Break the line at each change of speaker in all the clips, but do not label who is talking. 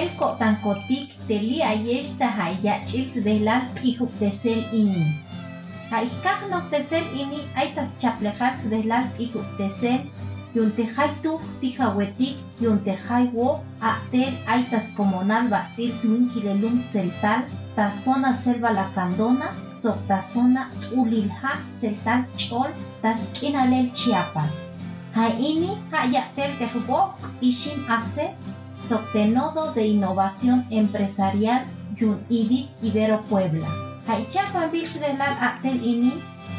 el kotankotik teli ayesh ta hayachil svelal pihuk tesel ini. Haikaj no tesel ini aitas chaplejal svelal pihuk tesel yuntejay tuk tijawetik yuntejay wo atel aitas comunal batzil swinquilelum celtal ta zona selva la candona sok ta zona ulilha celtal chol tas kinalel chiapas. Haini hayatel tejwok ishim ase Nodo de Innovación Empresarial Yun Idit Ibero Puebla. Haichapa Bisvelar Atel Ini,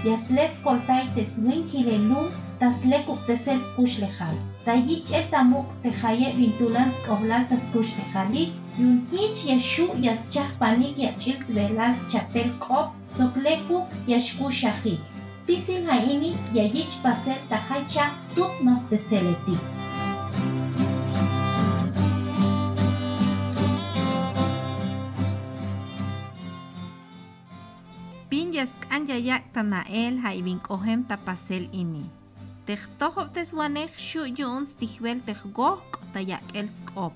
Yasles Koltai Teswinkilelum, Taslekuk Tesel Skushlejar. Tayich Etamuk Tejaye Vintulans Koblal Taskush Lejalik, Yun Hich Yashu Yaschah Panik Yachils Velals Chapel Kop, Soklekuk Yashkushahik. Spisil Haini Yayich Paset Tahaicha Tuk No Teseletik.
Yask'an yayak tanael haybin k'ojem tapasel ini. Teħtoħob teswanej xu yun stiħbel teħgoq tayak'el sk'ob.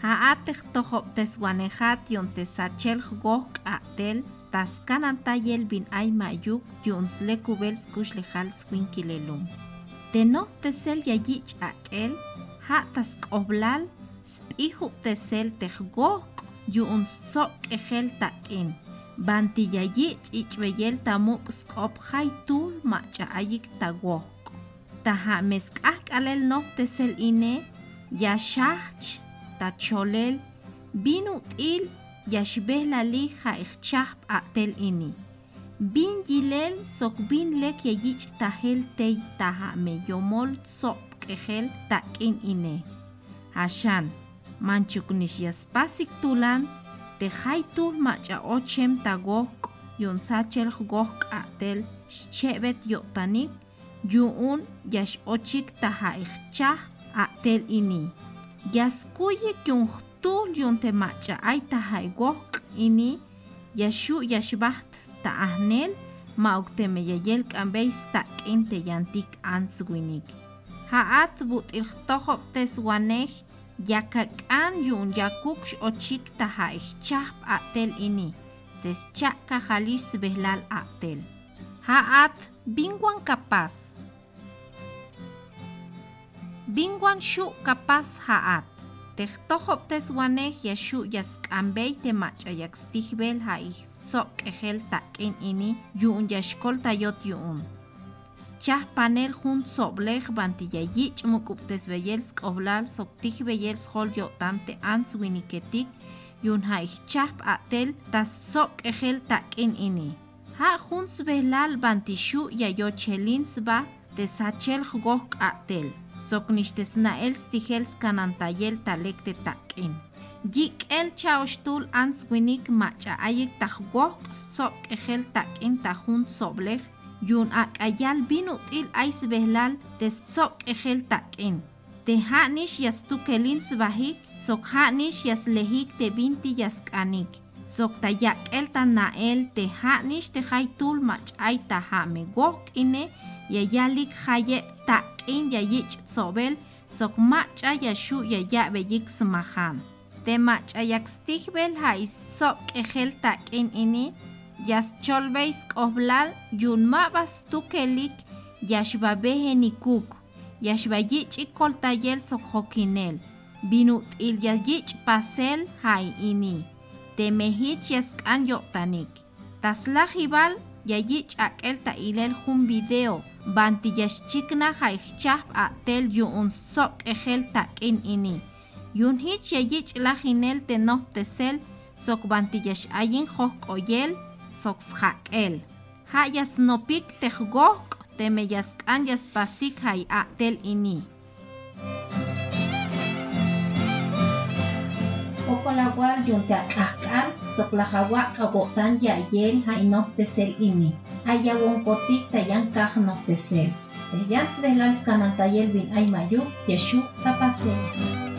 Ha'at teħtoħob teswanejat yon tesachel goq aqtel taskanan tayel bin ay mayuk yun slekubel skush lejal swinkilelum. Teno tesel yayich aqel ha task'oblal sp'ihub tesel teħgoq yun soq ejel ta'in. Bantiyayich ichbeyel tamuk skop haytul macha'ayik tagwok. Taha mesk'aj k'alel noj tesel ine yaxajch tacholel binu t'il yaxbej lali ja'ijchaj b'aqtel ini. Bin yilel sok bin lek yayich tahel tey taha meyomol sok k'ejel tak'in ine. Hashan, manchuk nix yaspasik tulan Tejaitu macha ochem tagok yon sachel gok atel shchebet yotanik yuun yash ochik taha ichcha atel ini. Yaskuyik yun tul yon te macha ay taha gok ini yashu yashbaht ta ahnel maukte yayel kambeis ta kinte yantik antswinik. Haat but iltohok teswanech yakak'an yun yakuk x'ochik taha'ij chaj b'a'tel ini teschaq kajalix sib'ejlal a'tel ja'at binwan kapas binwan xu' kapas ja'at tejtojob teswanej yaxu' yask'anb'ey temach'ayak stijb'el ja'ij tzoq k'ejel tak'in ini yu'un yaxkol tayot yu'un chaj panel jun soblej bantiyayich mukubtes beyel skoblal soktij beyel schol yotante ans winiketik yun ha chaj atel tas sok ejel takin ini. Ha jun sbelal bantishu yayo chelin sba desachel jgoj atel. Sok nishtesnael stijel skanantayel talekte takin. Gik el chaoshtul ans winik macha ayik tajgoj sok ejel takin tajun soblej yun ak'ayal binu t'il ay sib'ejlal tesok ejel tak'in tejanix yastukelin sb'ajik sok janix yaslejik tebinti yask'anik sok tayak'el tana'el tejanix tejay tul mach'ay tajamegoj k'ine yayalik jayeb tak'in yayich tsobel sok mach'a yaxu yaya beyik smajan. Te mach'ayak stijbel ja isok ejel tak'in ini yascholbeis k'ojblal yunma'bas tukelik yaxbabeje nikuk. Yaxbayich' koltayel sokjokinel. Binut'il yayich' pasel jay ini. Temejich yask'an yo'tanik taslaj ibal yayich' ak'el ta'ilel jun video. Banti yaxchikna jayjchaj b'a'tel yu'un soq k'ejel tak'in ini. Yunjich yayich' laj inel tenoj tesel sok banti yax'ayin joj k'oyel soxjaq'el ja yasnopik tejgoj teme yask'an yaspasik jay a'tel ini.
Okolawal yunte ak'ajk'an soklajawa k'awo'tan ya'yel ja'inoj tesel ini. Ayawon potik tayan kaj noj tesel Teyan sbelal skanantayel bin ay mayu yashu tapasel.